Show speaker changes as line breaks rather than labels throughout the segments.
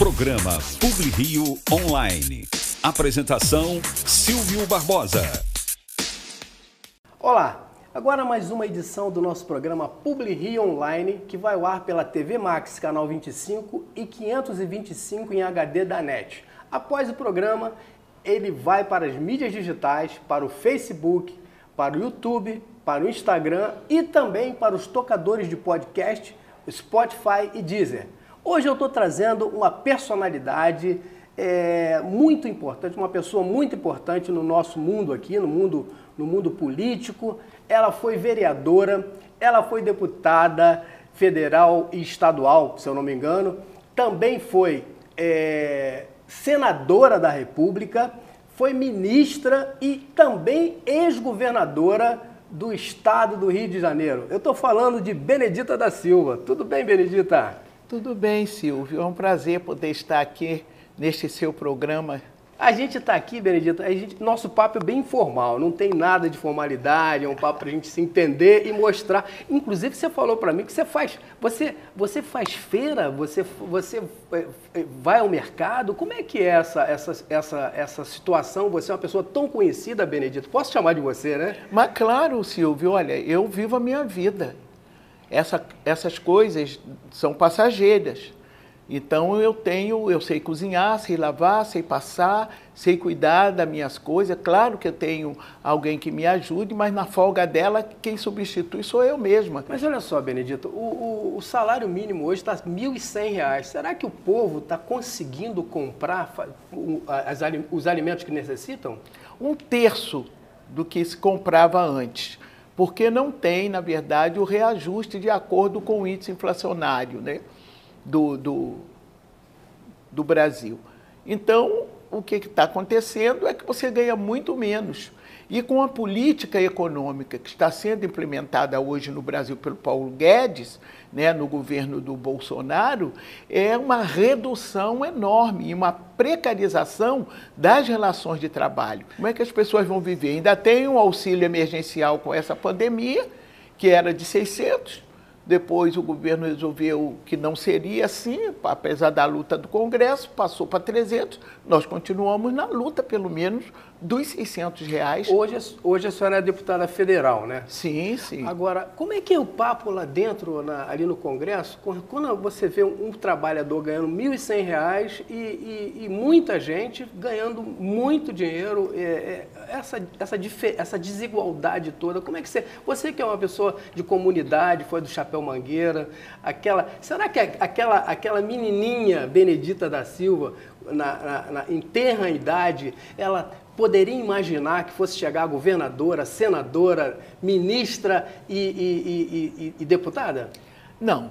Programa Publi Rio Online. Apresentação Silvio Barbosa.
Olá, agora mais uma edição do nosso programa Publi Rio Online, que vai ao ar pela TV Max, canal 25 e 525 em HD da NET. Após o programa, ele vai para as mídias digitais, para o Facebook, para o YouTube, para o Instagram e também para os tocadores de podcast, Spotify e Deezer. Hoje eu estou trazendo uma personalidade é, muito importante, uma pessoa muito importante no nosso mundo aqui, no mundo, no mundo político. Ela foi vereadora, ela foi deputada federal e estadual, se eu não me engano. Também foi é, senadora da República, foi ministra e também ex-governadora do estado do Rio de Janeiro. Eu estou falando de Benedita da Silva. Tudo bem, Benedita?
Tudo bem, Silvio. É um prazer poder estar aqui neste seu programa.
A gente está aqui, Benedito, a gente, nosso papo é bem informal, não tem nada de formalidade, é um papo para a gente se entender e mostrar. Inclusive, você falou para mim que você faz, você, você faz feira, você, você é, é, vai ao mercado. Como é que é essa, essa, essa, essa situação? Você é uma pessoa tão conhecida, Benedito. Posso chamar de você, né?
Mas claro, Silvio, olha, eu vivo a minha vida essa, essas coisas são passageiras. Então eu tenho, eu sei cozinhar, sei lavar, sei passar, sei cuidar das minhas coisas. Claro que eu tenho alguém que me ajude, mas na folga dela, quem substitui sou eu mesma.
Mas olha só, Benedito, o, o, o salário mínimo hoje está R$ 1.100. Será que o povo está conseguindo comprar as, os alimentos que necessitam?
Um terço do que se comprava antes porque não tem, na verdade, o reajuste de acordo com o índice inflacionário né, do, do, do Brasil. Então, o que está acontecendo é que você ganha muito menos. E com a política econômica que está sendo implementada hoje no Brasil pelo Paulo Guedes, né, no governo do Bolsonaro, é uma redução enorme e uma precarização das relações de trabalho. Como é que as pessoas vão viver? Ainda tem um auxílio emergencial com essa pandemia, que era de 600, depois o governo resolveu que não seria assim, apesar da luta do Congresso, passou para 300. Nós continuamos na luta, pelo menos, dos 600 reais.
Hoje, hoje a senhora é deputada federal, né?
Sim, sim.
Agora, como é que é o papo lá dentro, na, ali no Congresso, quando você vê um, um trabalhador ganhando R$ 1.100 e, e, e, muita gente ganhando muito dinheiro, é, é, essa, essa, essa desigualdade toda, como é que você... Você que é uma pessoa de comunidade, foi do Chapéu Mangueira, aquela... Será que aquela, aquela menininha Benedita da Silva, na, na, na, em terra idade, ela poderia imaginar que fosse chegar governadora, senadora, ministra e, e, e, e deputada?
Não,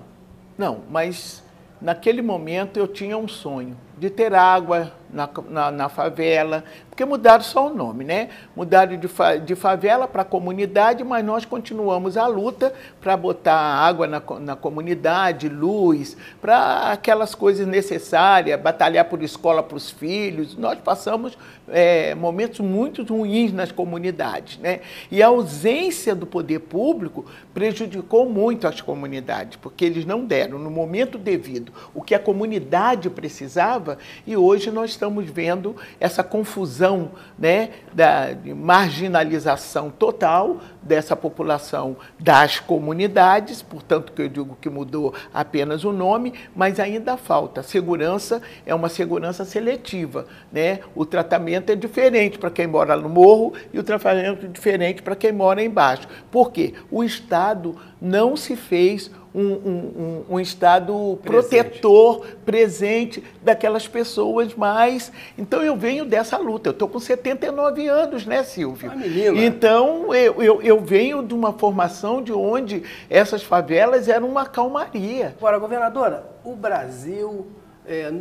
não, mas naquele momento eu tinha um sonho de ter água na, na, na, favela, porque mudaram só o nome, né? Mudaram de, fa, de favela para comunidade, mas nós continuamos a luta para botar água na, na comunidade, luz, para aquelas coisas necessárias, batalhar por escola para os filhos. Nós passamos é, momentos muito ruins nas comunidades, né? E a ausência do poder público prejudicou muito as comunidades, porque eles não deram no momento devido o que a comunidade precisava e hoje nós estamos vendo essa confusão né, da marginalização total dessa população das comunidades, portanto que eu digo que mudou apenas o nome, mas ainda falta. Segurança é uma segurança seletiva, né? O tratamento é diferente para quem mora no morro e o tratamento é diferente para quem mora embaixo. Por quê? O Estado não se fez um, um, um, Estado presente. protetor, presente daquelas pessoas mais. Então eu venho dessa luta. Eu estou com 79 anos, né, Silvio?
Ah,
então eu, eu, eu, venho de uma formação de onde essas favelas eram uma calmaria.
Agora, governadora, o Brasil. É,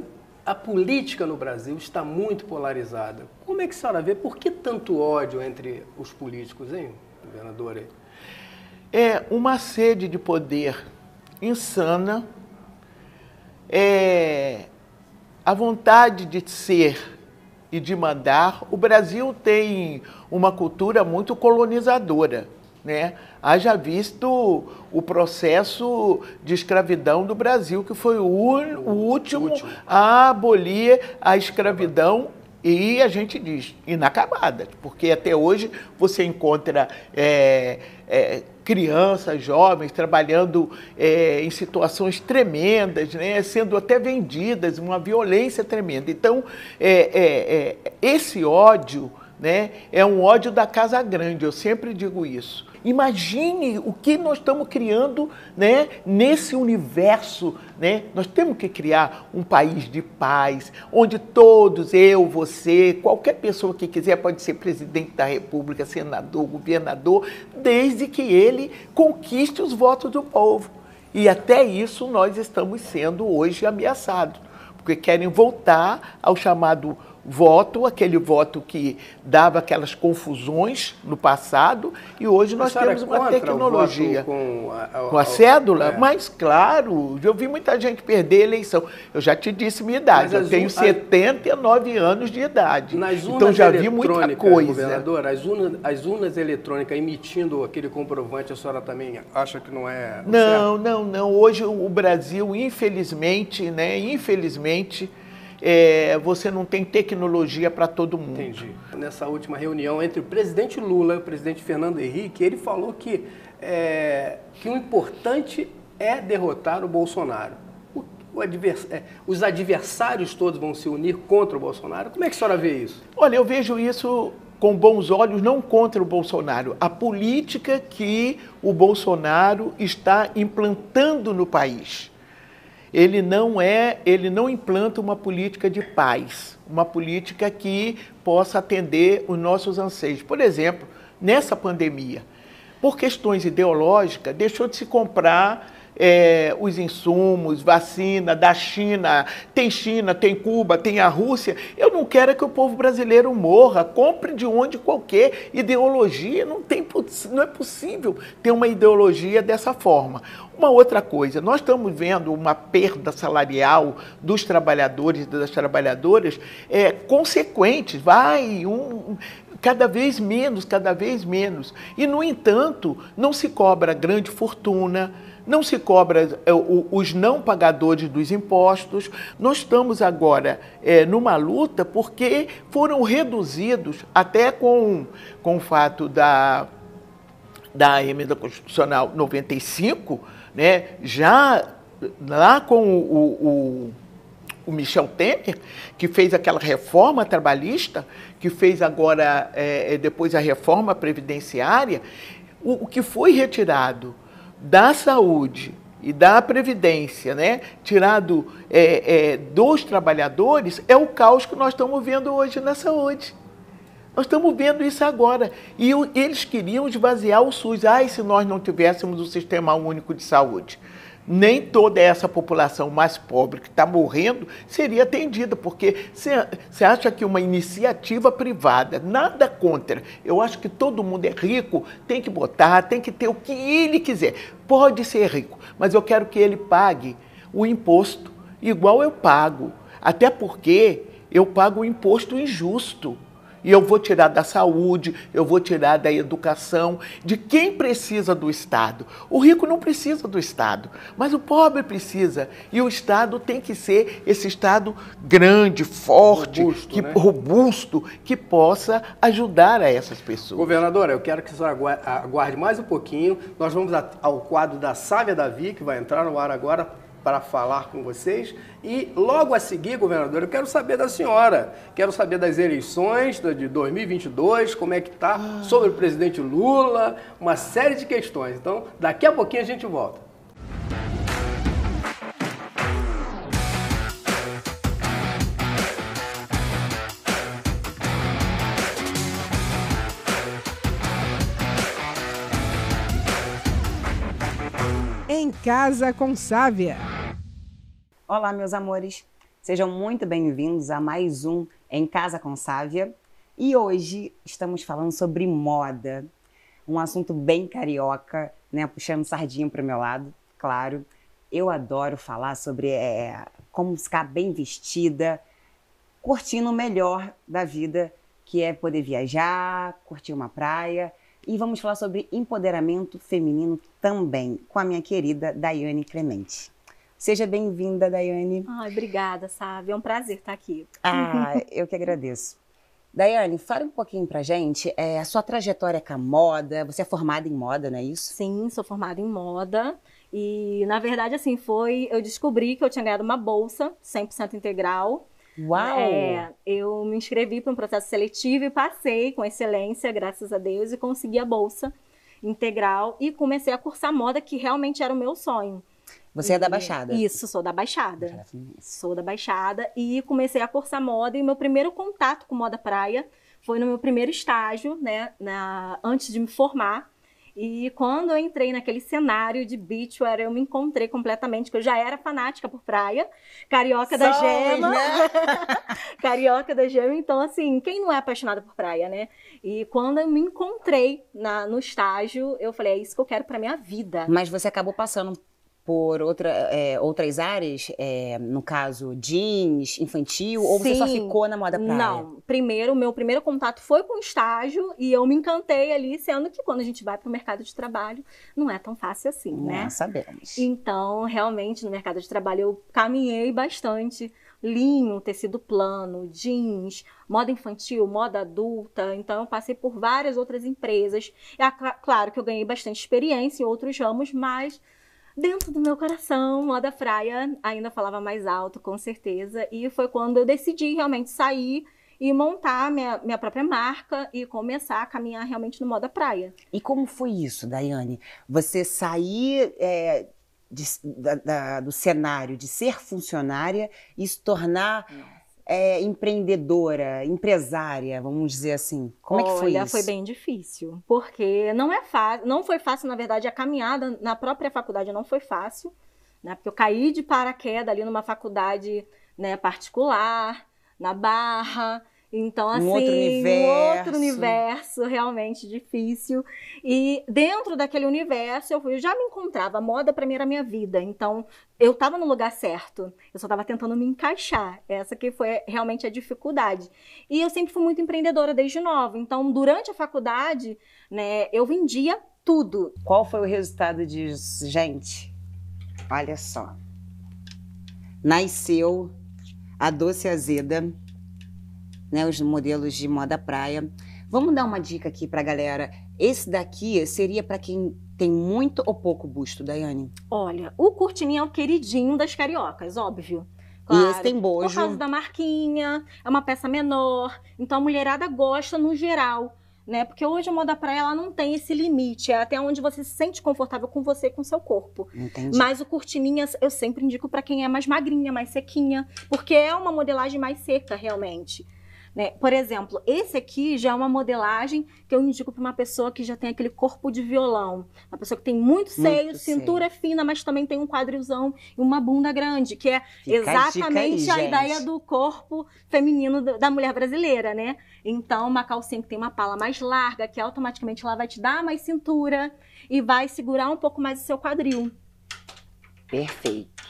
a política no Brasil está muito polarizada. Como é que a senhora vê? Por que tanto ódio entre os políticos, hein, governadora?
É uma sede de poder insana, é, a vontade de ser e de mandar. O Brasil tem uma cultura muito colonizadora. Né? Haja visto o processo de escravidão do Brasil, que foi o, o último, último a abolir a escravidão e a gente diz inacabada, porque até hoje você encontra é, é, crianças, jovens trabalhando é, em situações tremendas, né, sendo até vendidas, uma violência tremenda. Então, é, é, é, esse ódio né, é um ódio da casa grande, eu sempre digo isso. Imagine o que nós estamos criando né, nesse universo. Né? Nós temos que criar um país de paz, onde todos, eu, você, qualquer pessoa que quiser pode ser presidente da República, senador, governador, desde que ele conquiste os votos do povo. E até isso nós estamos sendo hoje ameaçados, porque querem voltar ao chamado voto, aquele voto que dava aquelas confusões no passado, e hoje nós temos uma tecnologia
com
a, a, com a cédula, é. mas claro, eu vi muita gente perder a eleição. Eu já te disse minha idade, eu tenho 79 anos de idade. então já vi muita coisa.
Governador, as urnas, as urnas eletrônicas emitindo aquele comprovante, a senhora também acha que não é.
Não, certo? não, não. Hoje o Brasil, infelizmente, né, infelizmente, é, você não tem tecnologia para todo mundo.
Entendi. Nessa última reunião entre o presidente Lula e o presidente Fernando Henrique, ele falou que, é, que o importante é derrotar o Bolsonaro. O, o advers, é, os adversários todos vão se unir contra o Bolsonaro. Como é que a senhora vê isso?
Olha, eu vejo isso com bons olhos, não contra o Bolsonaro. A política que o Bolsonaro está implantando no país ele não é, ele não implanta uma política de paz, uma política que possa atender os nossos anseios. Por exemplo, nessa pandemia, por questões ideológicas, deixou de se comprar é, os insumos, vacina da China, tem China, tem Cuba, tem a Rússia. Eu não quero que o povo brasileiro morra, compre de onde qualquer ideologia. Não, tem, não é possível ter uma ideologia dessa forma. Uma outra coisa, nós estamos vendo uma perda salarial dos trabalhadores e das trabalhadoras é, consequentes, vai um, cada vez menos, cada vez menos. E, no entanto, não se cobra grande fortuna, não se cobra é, os não pagadores dos impostos. Nós estamos agora é, numa luta porque foram reduzidos, até com, com o fato da, da emenda constitucional 95, né, já lá com o, o, o Michel Temer, que fez aquela reforma trabalhista, que fez agora, é, depois a reforma previdenciária, o, o que foi retirado da saúde e da previdência, né, tirado é, é, dos trabalhadores, é o caos que nós estamos vendo hoje na saúde. Nós estamos vendo isso agora. E eles queriam esvaziar o SUS. Ai, se nós não tivéssemos o Sistema Único de Saúde nem toda essa população mais pobre que está morrendo seria atendida, porque você acha que uma iniciativa privada, nada contra, eu acho que todo mundo é rico, tem que botar, tem que ter o que ele quiser. Pode ser rico, mas eu quero que ele pague o imposto igual eu pago. Até porque eu pago o imposto injusto. E eu vou tirar da saúde, eu vou tirar da educação, de quem precisa do Estado. O rico não precisa do Estado, mas o pobre precisa. E o Estado tem que ser esse Estado grande, forte, robusto, que, né? robusto, que possa ajudar a essas pessoas.
Governadora, eu quero que você aguarde mais um pouquinho. Nós vamos ao quadro da Sávia Davi, que vai entrar no ar agora para falar com vocês. E logo a seguir, governador, eu quero saber da senhora. Quero saber das eleições de 2022, como é que está, sobre o presidente Lula, uma série de questões. Então, daqui a pouquinho a gente volta.
Em Casa com Sávia.
Olá, meus amores. Sejam muito bem-vindos a mais um Em Casa com Sávia. E hoje estamos falando sobre moda. Um assunto bem carioca, né? Puxando sardinha para o meu lado, claro. Eu adoro falar sobre é, como ficar bem vestida, curtindo o melhor da vida, que é poder viajar, curtir uma praia E vamos falar sobre empoderamento feminino também, com a minha querida Daiane Clemente. Seja bem-vinda, Daiane.
Ai, obrigada, sabe? É um prazer estar aqui.
Ah, eu que agradeço. Daiane, fale um pouquinho pra gente é, a sua trajetória com a moda. Você é formada em moda, não é isso?
Sim, sou formada em moda. E, na verdade, assim, foi. Eu descobri que eu tinha ganhado uma bolsa 100% integral.
Uau!
É, eu me inscrevi para um processo seletivo e passei com excelência, graças a Deus, e consegui a bolsa integral e comecei a cursar moda, que realmente era o meu sonho.
Você é da Baixada?
Isso, sou da Baixada. Sou da Baixada e comecei a cursar moda e meu primeiro contato com moda praia foi no meu primeiro estágio, né, na, antes de me formar. E quando eu entrei naquele cenário de beachwear, eu me encontrei completamente, porque eu já era fanática por praia, carioca da gema.
né?
carioca da gema, então assim, quem não é apaixonado por praia, né? E quando eu me encontrei na, no estágio, eu falei, é isso que eu quero pra minha vida.
Mas você acabou passando por outra, é, outras áreas, é, no caso jeans, infantil, ou você só
Sim.
ficou na moda praia?
Não, primeiro, meu primeiro contato foi com o estágio e eu me encantei ali, sendo que quando a gente vai para o mercado de trabalho, não é tão fácil assim, né?
Não, sabemos.
Então, realmente, no mercado de trabalho eu caminhei bastante. Linho, tecido plano, jeans, moda infantil, moda adulta. Então, eu passei por várias outras empresas. É cla- claro que eu ganhei bastante experiência em outros ramos, mas dentro do meu coração, moda praia ainda falava mais alto, com certeza. E foi quando eu decidi realmente sair e montar minha, minha própria marca e começar a caminhar realmente no moda praia.
E como foi isso, Daiane? Você sair é, de- da- da- do cenário de ser funcionária e se tornar é, empreendedora, empresária, vamos dizer assim. Como é que foi
Olha,
isso?
foi bem difícil, porque não é fácil, não foi fácil, na verdade, a caminhada na própria faculdade não foi fácil, né? Porque eu caí de paraquedas ali numa faculdade, né, particular, na Barra. Então,
Um
assim,
outro
um
universo.
outro universo realmente difícil. E dentro daquele universo, eu, fui- eu já me encontrava. A moda para mim era a minha vida. Então, eu estava no lugar certo. Eu só estava tentando me encaixar. Essa que foi realmente a dificuldade. E eu sempre fui muito empreendedora desde nova. Então, durante a faculdade, né, eu vendia tudo.
Qual foi o resultado disso? Gente, olha só. Nasceu a Doce Azeda, né, os modelos de moda praia. Vamos dar uma dica aqui pra galera. Esse daqui seria pra quem tem muito ou pouco busto, Daiane?
Olha, o cortininho é o queridinho das cariocas, óbvio.
E esse tem
Por
bojo.
causa da marquinha, é uma peça menor. Então a mulherada gosta no geral, né? Porque hoje a moda praia ela não tem esse limite, é até onde você se sente confortável com você e com seu corpo.
Entendi.
Mas o cortininha eu sempre indico para quem é mais magrinha, mais sequinha, porque é uma modelagem mais seca realmente. Né? Por exemplo, esse aqui já é uma modelagem que eu indico para uma pessoa que já tem aquele corpo de violão. Uma pessoa que tem muito seio,
Muito
cintura fina, mas também tem um quadrilzão e uma bunda grande, que é
Fica a dica aí,
exatamente a, ideia do corpo feminino da mulher brasileira, né? Então, uma calcinha que tem uma pala mais larga, que automaticamente ela vai te dar mais cintura e vai segurar um pouco mais o seu quadril.
Perfeito.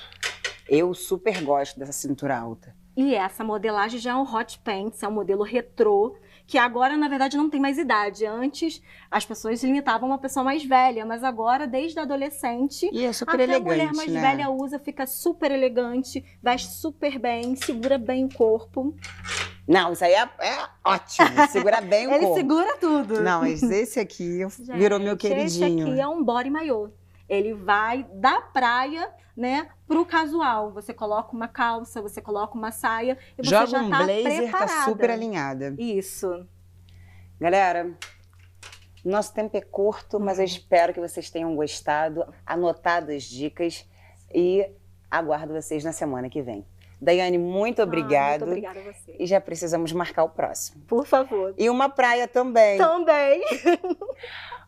Eu super gosto dessa cintura alta.
E essa modelagem já é um hot pants, é um modelo retrô, que agora, na verdade, não tem mais idade. Antes, as pessoas limitavam uma pessoa mais velha, mas agora, desde adolescente,
E é super
até
elegante,
a mulher mais
né?
velha usa, fica super elegante, veste super bem, segura bem o corpo.
Não, isso aí é, é ótimo. Segura bem o
Ele
corpo.
segura tudo.
Não, mas esse aqui virou meu
Gente,
queridinho.
Esse aqui é um body maiô. Ele vai da praia, né, pro casual. Você coloca uma calça, você coloca uma saia e você
Joga
já
um
tá
blazer, tá
preparada.
super alinhada.
Isso.
Galera, nosso tempo é curto, mas eu espero que vocês tenham gostado, anotado as dicas e aguardo vocês na semana que vem. Daiane, muito
Ah,
obrigado.
muito obrigada a você.
E já precisamos marcar o próximo.
Por favor.
E uma praia também.
Também.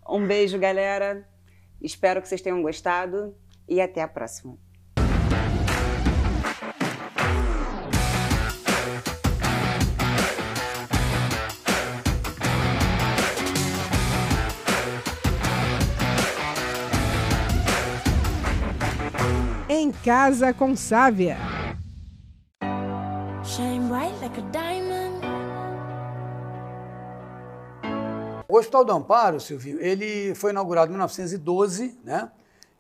Um beijo, galera. Espero que vocês tenham gostado e até a próxima.
Casa com Sávia.
O Hospital do Amparo, Silvio, ele foi inaugurado em 1912, né,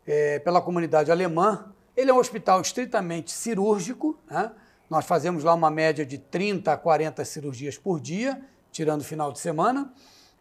é, pela comunidade alemã. Ele é um hospital estritamente cirúrgico, né? Nós fazemos lá uma média de 30 a 40 cirurgias por dia, tirando o final de semana.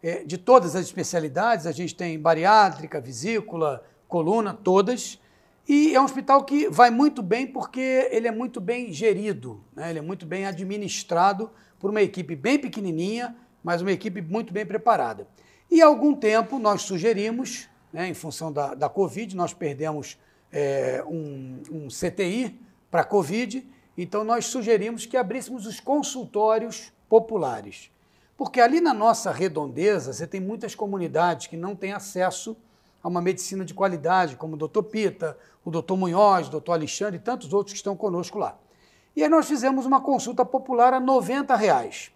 É, de todas as especialidades, a gente tem bariátrica, vesícula, coluna, todas. E é um hospital que vai muito bem porque ele é muito bem gerido, né? ele é muito bem administrado por uma equipe bem pequenininha, mas uma equipe muito bem preparada. E há algum tempo nós sugerimos, né, em função da, da Covid, nós perdemos é, um, um CTI para a Covid, então nós sugerimos que abríssemos os consultórios populares. Porque ali na nossa redondeza você tem muitas comunidades que não têm acesso a uma medicina de qualidade, como o doutor Pita, o doutor Munhoz, o doutor Alexandre e tantos outros que estão conosco lá. E aí nós fizemos uma consulta popular a 90 reais.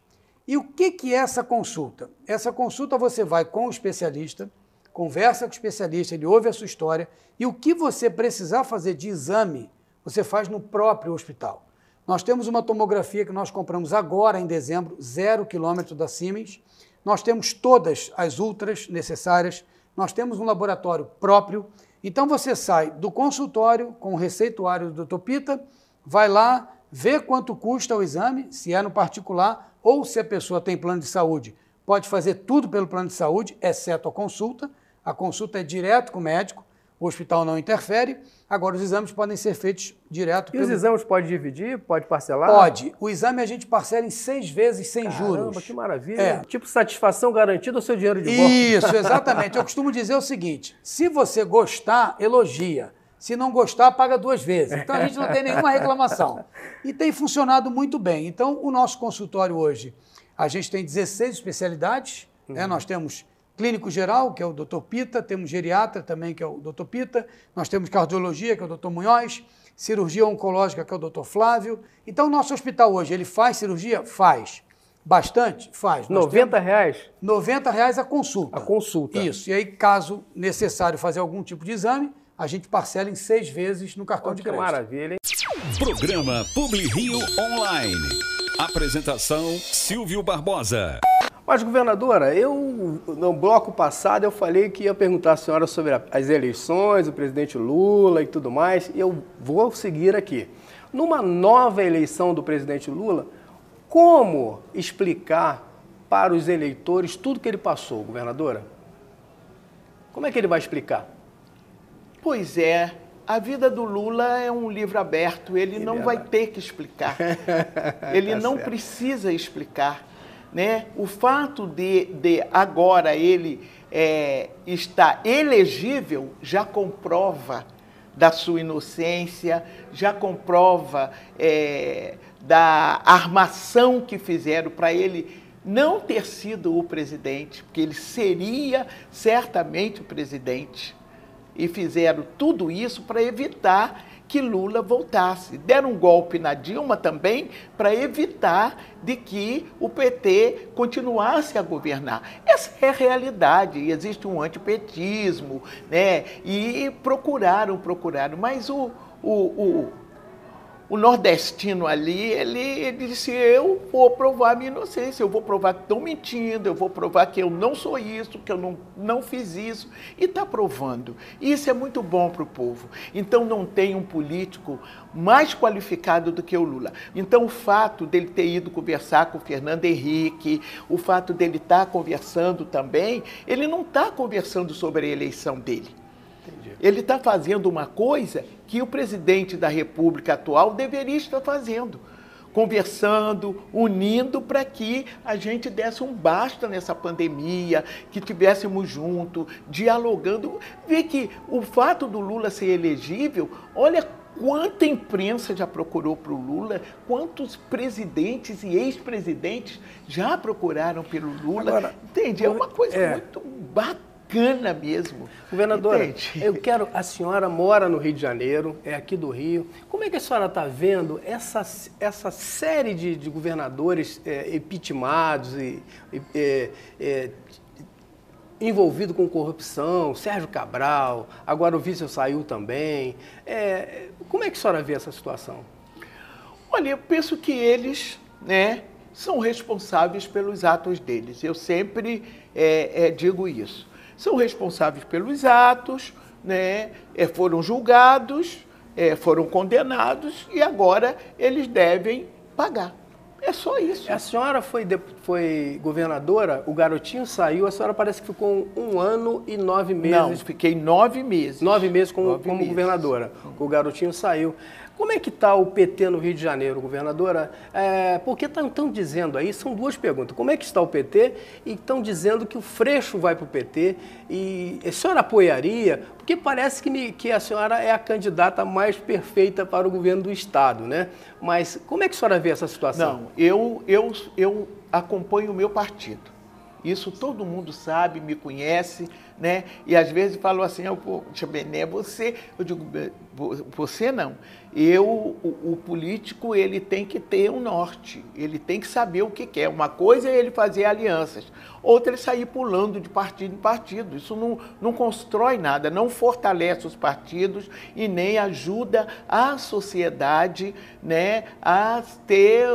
E o que, que é essa consulta? Essa consulta você vai com o especialista, conversa com o especialista, ele ouve a sua história e o que você precisar fazer de exame, você faz no próprio hospital. Nós temos uma tomografia que nós compramos agora em dezembro, zero quilômetro da Siemens. Nós temos todas as ultras necessárias. Nós temos um laboratório próprio. Então você sai do consultório com o receituário do Dr. Pita, vai lá, vê quanto custa o exame, se é no particular ou se a pessoa tem plano de saúde. Pode fazer tudo pelo plano de saúde, exceto a consulta. A consulta é direto com o médico, o hospital não interfere. Agora, os exames podem ser feitos direto.
E
pelo...
os exames pode dividir? Pode parcelar?
Pode. O exame a gente parcela em seis vezes sem
Caramba,
juros.
que maravilha.
É.
Tipo satisfação garantida ou seu dinheiro de volta?
Isso, exatamente. Eu costumo dizer o seguinte: se você gostar, elogia. Se não gostar, paga duas vezes. Então a gente não tem nenhuma reclamação. E tem funcionado muito bem. Então, o nosso consultório hoje, a gente tem 16 especialidades. Né? Nós temos clínico geral, que é o Dr. Pita, temos geriatra também, que é o Dr. Pita, nós temos cardiologia, que é o Dr. Munhoz, cirurgia oncológica, que é o Dr. Flávio. Então, o nosso hospital hoje, ele faz cirurgia? Faz. Bastante? Faz. Nós
90 reais
90 reais a consulta.
a consulta.
Isso. E aí, caso necessário fazer algum tipo de exame, a gente parcela em seis vezes no cartão
Olha
de
que
crédito.
maravilha, hein?
Programa Publi Rio Online. Apresentação Silvio Barbosa.
Mas, governadora, eu no bloco passado eu falei que ia perguntar à senhora sobre as eleições, o presidente Lula e tudo mais. E eu vou seguir aqui. Numa nova eleição do presidente Lula, como explicar para os eleitores tudo que ele passou, governadora? Como é que ele vai explicar?
Pois é, a vida do Lula é um livro aberto, ele não vai
verdade.
ter que explicar. Ele
Tá
não
certo.
precisa explicar. Né? O fato de, de agora ele é, estar elegível já comprova da sua inocência, já comprova é, da armação que fizeram para ele não ter sido o presidente, porque ele seria certamente o presidente e fizeram tudo isso para evitar que Lula voltasse. Deram um golpe na Dilma também para evitar de que o PT continuasse a governar. Essa é a realidade. Existe um antipetismo, né? E procuraram, procuraram, mas o, o, o, o nordestino ali, ele, ele disse, eu vou provar minha inocência, eu vou provar que estão mentindo, eu vou provar que eu não sou isso, que eu não, não fiz isso, e está provando. E isso é muito bom para o povo. Então não tem um político mais qualificado do que o Lula. Então o fato dele ter ido conversar com o Fernando Henrique, o fato dele estar conversando também, ele não está conversando sobre a eleição dele. Ele está fazendo uma coisa que o presidente da República atual deveria estar fazendo. Conversando, unindo para que a gente desse um basta nessa pandemia, que tivéssemos junto, dialogando. Vê que o fato do Lula ser elegível, olha quanta imprensa já procurou para o Lula, quantos presidentes e ex-presidentes já procuraram pelo Lula.
Agora,
Entende? É uma coisa
é.
muito bacana mesmo.
Governadora,
Entende?
eu quero. A senhora mora no Rio de Janeiro, é aqui do Rio. Como é que a senhora está vendo essa, essa série de, de governadores é, epitimados e. é, é, envolvido com corrupção, Sérgio Cabral, agora o vice saiu também. É, como é que a senhora vê essa situação?
Olha, eu penso que eles, né, são responsáveis pelos atos deles. Eu sempre é, é, digo isso. São responsáveis pelos atos, né? É, foram julgados, é, foram condenados e agora eles devem pagar. É só isso.
A senhora foi, foi governadora, o garotinho saiu, a senhora parece que ficou um ano e nove meses. Não,
fiquei nove meses.
Nove meses como, nove como meses. governadora. O garotinho saiu. Como é que está o PT no Rio de Janeiro, governadora? É, porque estão dizendo aí, são duas perguntas. Como é que está o PT? E estão dizendo que o Freixo vai para o PT. E a senhora apoiaria? Porque parece que, me, que a senhora é a candidata mais perfeita para o governo do Estado, né? Mas como é que a senhora vê essa situação?
Não, eu, eu, eu acompanho o meu partido. Isso todo mundo sabe, me conhece, né? E às vezes falam assim, oh, poxa, Bené, você... Eu digo, você não. Eu, o, o, político, ele tem que ter um norte, ele tem que saber o que quer. Uma coisa é ele fazer alianças, outra é sair pulando de partido em partido. Isso não, não constrói nada, não fortalece os partidos e nem ajuda a sociedade né, a ter,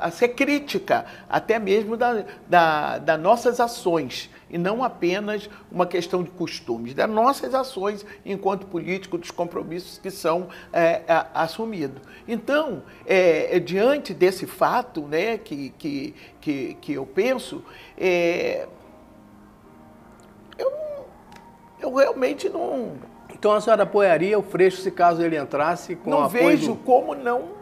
a ser crítica, até mesmo da, da, das nossas ações e não apenas uma questão de costumes, das nossas ações enquanto político, dos compromissos que são é, assumidos. Então, é, é, diante desse fato né, que, que, que, que eu penso, é, eu, eu realmente não.
Então a senhora apoiaria o Freixo se caso ele entrasse com
Não vejo do... como não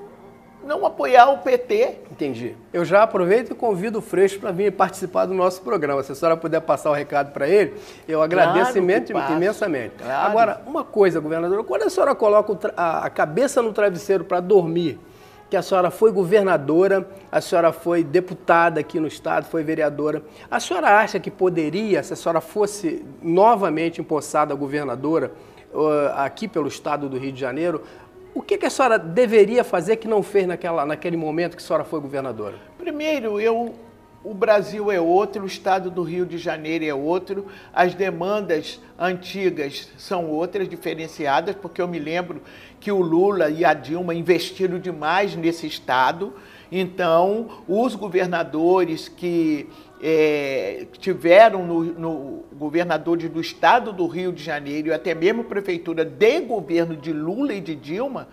não apoiar o PT.
Entendi. Eu já aproveito e convido o Freixo para vir participar do nosso programa. Se a senhora puder passar o recado para ele, eu agradeço claro imensamente. Claro. Agora, uma coisa, governadora, quando a senhora coloca a cabeça no travesseiro para dormir, que a senhora foi governadora, a senhora foi deputada aqui no estado, foi vereadora. A senhora acha que poderia, se a senhora fosse novamente empossada governadora aqui pelo estado do Rio de Janeiro, o que, que, a senhora deveria fazer que não fez naquela, naquele momento que a senhora foi governadora?
Primeiro, eu, o Brasil é outro, o estado do Rio de Janeiro é outro, as demandas antigas são outras, diferenciadas, porque eu me lembro que o Lula e a Dilma investiram demais nesse estado. Então, os governadores que é, tiveram no, no governadores do estado do Rio de Janeiro e até mesmo prefeitura de governo de Lula e de Dilma,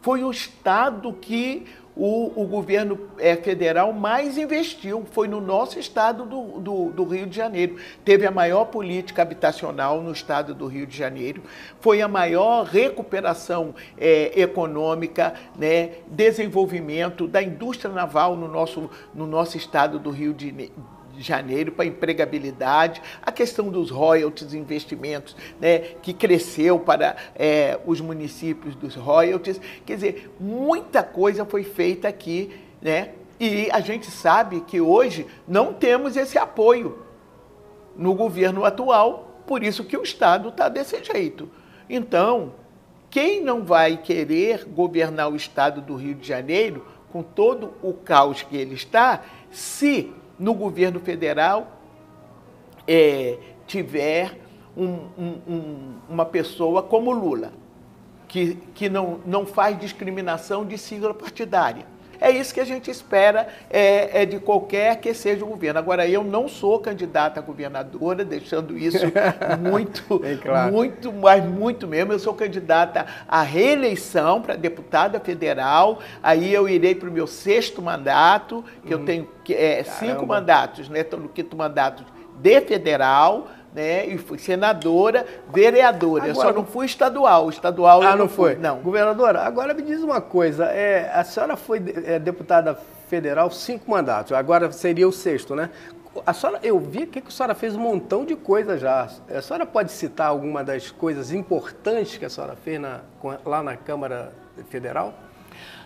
foi o estado que o, o governo é, federal mais investiu, foi no nosso estado do, do, do, Rio de Janeiro. Teve a maior política habitacional no estado do Rio de Janeiro, foi a maior recuperação é, econômica, né, desenvolvimento da indústria naval no nosso, no nosso estado do Rio de Janeiro de janeiro para empregabilidade, a questão dos royalties, investimentos, né, que cresceu para é, os municípios dos royalties. Quer dizer, muita coisa foi feita aqui, né? E a gente sabe que hoje não temos esse apoio no governo atual, por isso que o Estado está desse jeito. Então, quem não vai querer governar o Estado do Rio de Janeiro, com todo o caos que ele está, se no governo federal é, tiver um, um, um, uma pessoa como Lula, que, que não, não faz discriminação de sigla partidária. É isso que a gente espera é, é, de qualquer que seja o governo. Agora, eu não sou candidata a governadora, deixando isso muito, claro. muito, mas muito mesmo. Eu sou candidata à reeleição para deputada federal. Aí eu irei para o meu sexto mandato, que hum. eu tenho é, cinco mandatos, né? Estou no quinto mandato de federal né? E fui senadora, vereadora. Agora, eu só não fui estadual. Estadual
ah,
não,
foi.
Não.
Governadora, agora me diz uma coisa. É, a senhora foi é, deputada federal cinco mandatos. Agora seria o sexto, né? A senhora, eu vi que a senhora fez um montão de coisas já. A senhora pode citar alguma das coisas importantes que a senhora fez na, lá na Câmara Federal?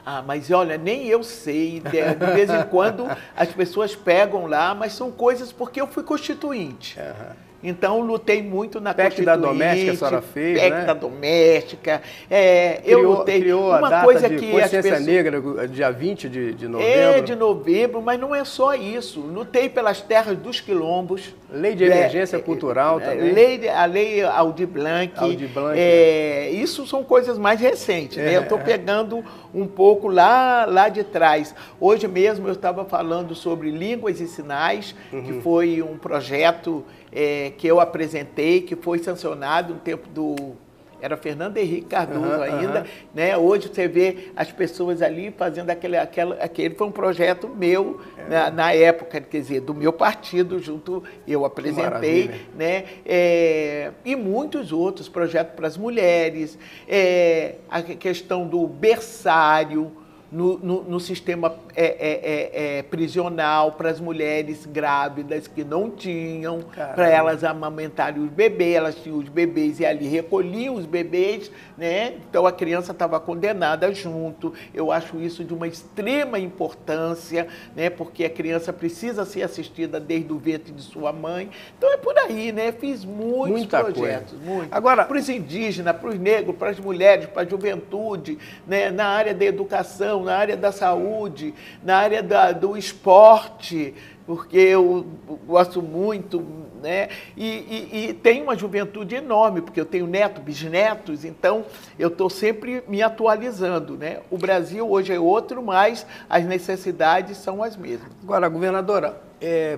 Ah, mas olha, nem eu sei. De, de vez em quando as pessoas pegam lá, mas são coisas porque eu fui constituinte. Uhum. Então, lutei muito na
PEC da doméstica a senhora fez,
PEC
né?
da doméstica. É,
Criou,
eu lutei.
criou
Uma
a data
coisa
de
que
consciência
pessoas...
negra, dia 20 de, de novembro.
É, de novembro, mas não é só isso. Lutei pelas terras dos quilombos.
Lei de emergência cultural também.
Lei, a lei Aldir Blanc.
Aldir Blanc,
é, isso são coisas mais recentes, né?
É.
Eu estou pegando um pouco lá, lá de trás. Hoje mesmo eu estava falando sobre línguas e sinais,
Uhum.
que foi um projeto é, que eu apresentei, que foi sancionado no tempo do era Fernando Henrique Cardoso
Aham,
ainda,
aham.
né? Hoje você vê as pessoas ali fazendo aquele, aquela, aquele foi um projeto meu
É.
na, na época, quer dizer, do meu partido junto eu apresentei, né? É, e muitos outros projetos para as mulheres, é, a que- questão do berçário no, no- no sistema é, é, é, é, prisional para as mulheres grávidas que não tinham, para elas amamentarem os bebês, elas tinham os bebês e ali recolhiam os bebês, né? Então a criança estava condenada junto. Eu acho isso de uma extrema importância, né? Porque a criança precisa ser assistida desde o ventre de sua mãe. Então é por aí, né? Fiz muitos
Muita
projetos, muitos.
Agora-
para os indígenas, para os negros, para as mulheres, para a juventude, né? na área da educação, na área da saúde, na área da- do esporte, porque eu gosto muito, né? E, e, e tenho uma juventude enorme, porque eu tenho netos, bisnetos, então eu estou sempre me atualizando, né? O Brasil hoje é outro, mas as necessidades são as mesmas.
Agora, governadora,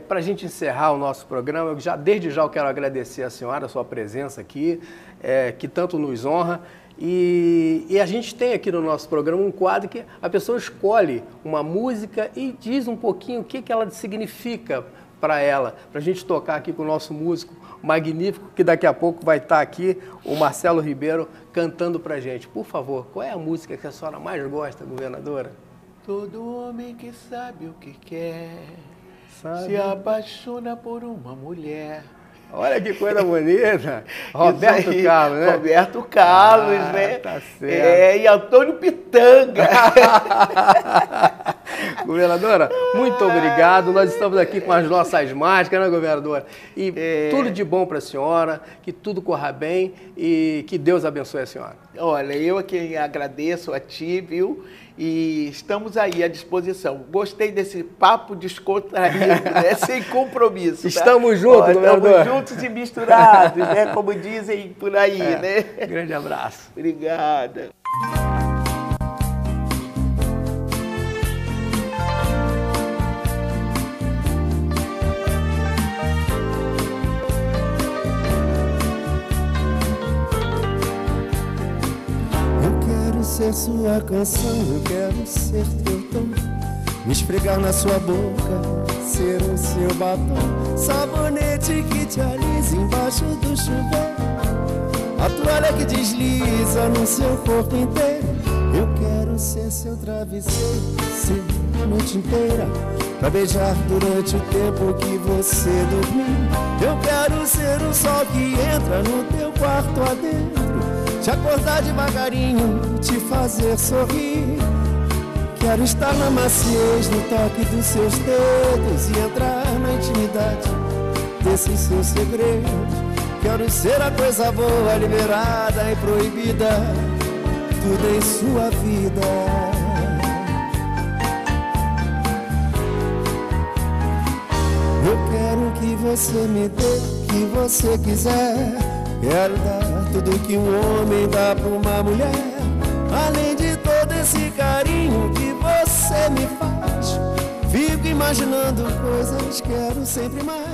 para a gente encerrar o nosso programa, eu já, desde já eu quero agradecer a senhora, a sua presença aqui, é, que tanto nos honra. E, e a gente tem aqui no nosso programa um quadro que a pessoa escolhe uma música e diz um pouquinho o que, que ela significa para ela, para a gente tocar aqui com o nosso músico magnífico, que daqui a pouco vai estar aqui, o Marcelo Ribeiro, cantando para a gente. Por favor, qual é a música que a senhora mais gosta, governadora?
Todo homem que sabe o que quer
Sabe?
se apaixona por uma mulher.
Olha que coisa bonita. Roberto
aí,
Carlos, né?
Roberto Carlos,
Ah,
né?
tá certo.
É, e Antônio Pitanga.
governadora, muito obrigado. Nós estamos aqui com as nossas máscaras, né, governadora? E
É.
tudo de bom para a senhora, que tudo corra bem e que Deus abençoe a senhora.
Olha, eu aqui agradeço a ti, viu? E estamos aí à disposição. Gostei desse papo descontraído, né? sem compromisso. tá?
Estamos juntos,
Ó,
governador.
Estamos juntos e misturados, né? Como dizem por aí, né?
Grande abraço.
Obrigada.
Sua canção, eu quero ser teu tom. Me esfregar na sua boca, ser o seu batom. Sabonete que te alisa embaixo do chuveiro. A toalha que desliza no seu corpo inteiro. Eu quero ser seu travesseiro, ser a noite inteira. Pra beijar durante o tempo que você dormiu. Eu quero ser o sol que entra no teu quarto adentro. Te acordar devagarinho, te fazer sorrir. Quero estar na maciez, no toque dos seus dedos e entrar na intimidade desses seus segredos. Quero ser a coisa boa, liberada e proibida, tudo em sua vida. Eu quero que você me dê, que você quiser. Quero dar tudo que um homem dá pra uma mulher. Além de todo esse carinho que você me faz. Fico imaginando coisas, quero sempre mais.